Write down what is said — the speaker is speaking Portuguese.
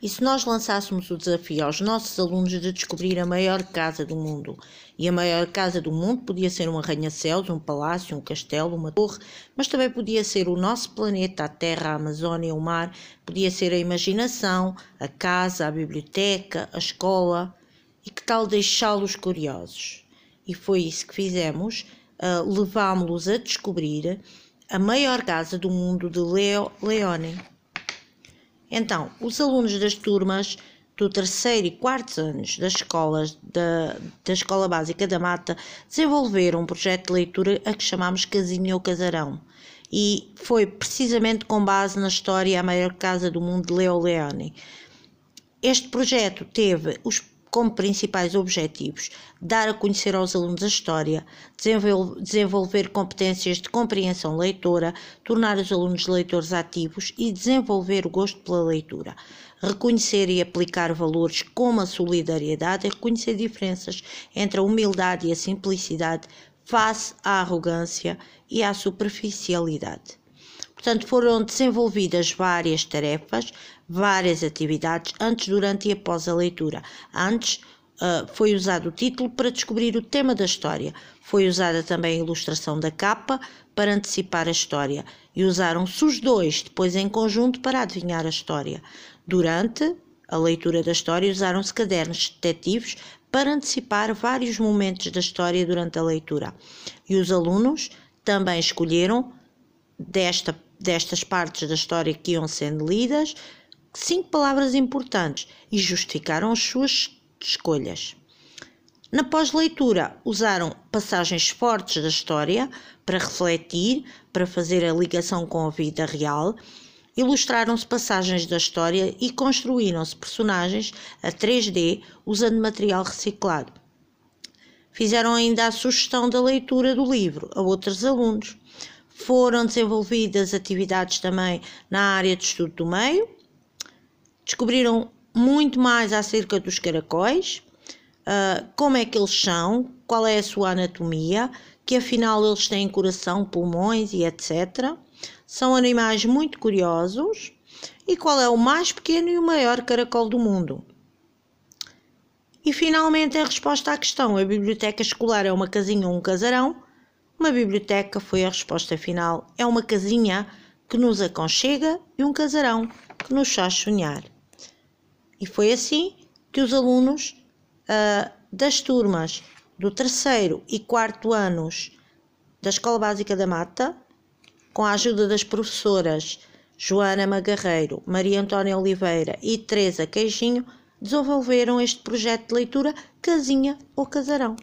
E se nós lançássemos o desafio aos nossos alunos de descobrir a maior casa do mundo? E a maior casa do mundo podia ser um arranha-céus, um palácio, um castelo, uma torre, mas também podia ser o nosso planeta, a Terra, a Amazônia, o mar, podia ser a imaginação, a casa, a biblioteca, a escola. E que tal deixá-los curiosos? E foi isso que fizemos, uh, levámos-los a descobrir a maior casa do mundo de Leo Leone. Então, os alunos das turmas do terceiro e quarto anos das escolas da, da Escola Básica da Mata desenvolveram um projeto de leitura a que chamamos Casinha ou Casarão. E foi precisamente com base na história A Maior Casa do Mundo de Leo Leone. Este projeto teve os como principais objetivos dar a conhecer aos alunos a história, desenvolver competências de compreensão leitora, tornar os alunos leitores ativos e desenvolver o gosto pela leitura, reconhecer e aplicar valores como a solidariedade e reconhecer diferenças entre a humildade e a simplicidade face à arrogância e à superficialidade. Portanto, foram desenvolvidas várias tarefas, várias atividades antes, durante e após a leitura. Antes uh, foi usado o título para descobrir o tema da história. Foi usada também a ilustração da capa para antecipar a história. E usaram-se os dois depois em conjunto para adivinhar a história. Durante a leitura da história, usaram-se cadernos detetives para antecipar vários momentos da história durante a leitura. E os alunos também escolheram desta destas partes da história que iam sendo lidas, cinco palavras importantes e justificaram as suas escolhas. Na pós-leitura, usaram passagens fortes da história para refletir, para fazer a ligação com a vida real, ilustraram-se passagens da história e construíram-se personagens a 3D usando material reciclado. Fizeram ainda a sugestão da leitura do livro a outros alunos foram desenvolvidas atividades também na área de estudo do meio, descobriram muito mais acerca dos caracóis, uh, como é que eles são, qual é a sua anatomia, que afinal eles têm coração, pulmões e etc. São animais muito curiosos. E qual é o mais pequeno e o maior caracol do mundo? E finalmente a resposta à questão: a biblioteca escolar é uma casinha ou um casarão? Uma biblioteca foi a resposta final. É uma casinha que nos aconchega e um casarão que nos faz sonhar. E foi assim que os alunos uh, das turmas do terceiro e quarto anos da Escola Básica da Mata, com a ajuda das professoras Joana Magarreiro, Maria Antônia Oliveira e Teresa Queijinho, desenvolveram este projeto de leitura Casinha ou Casarão.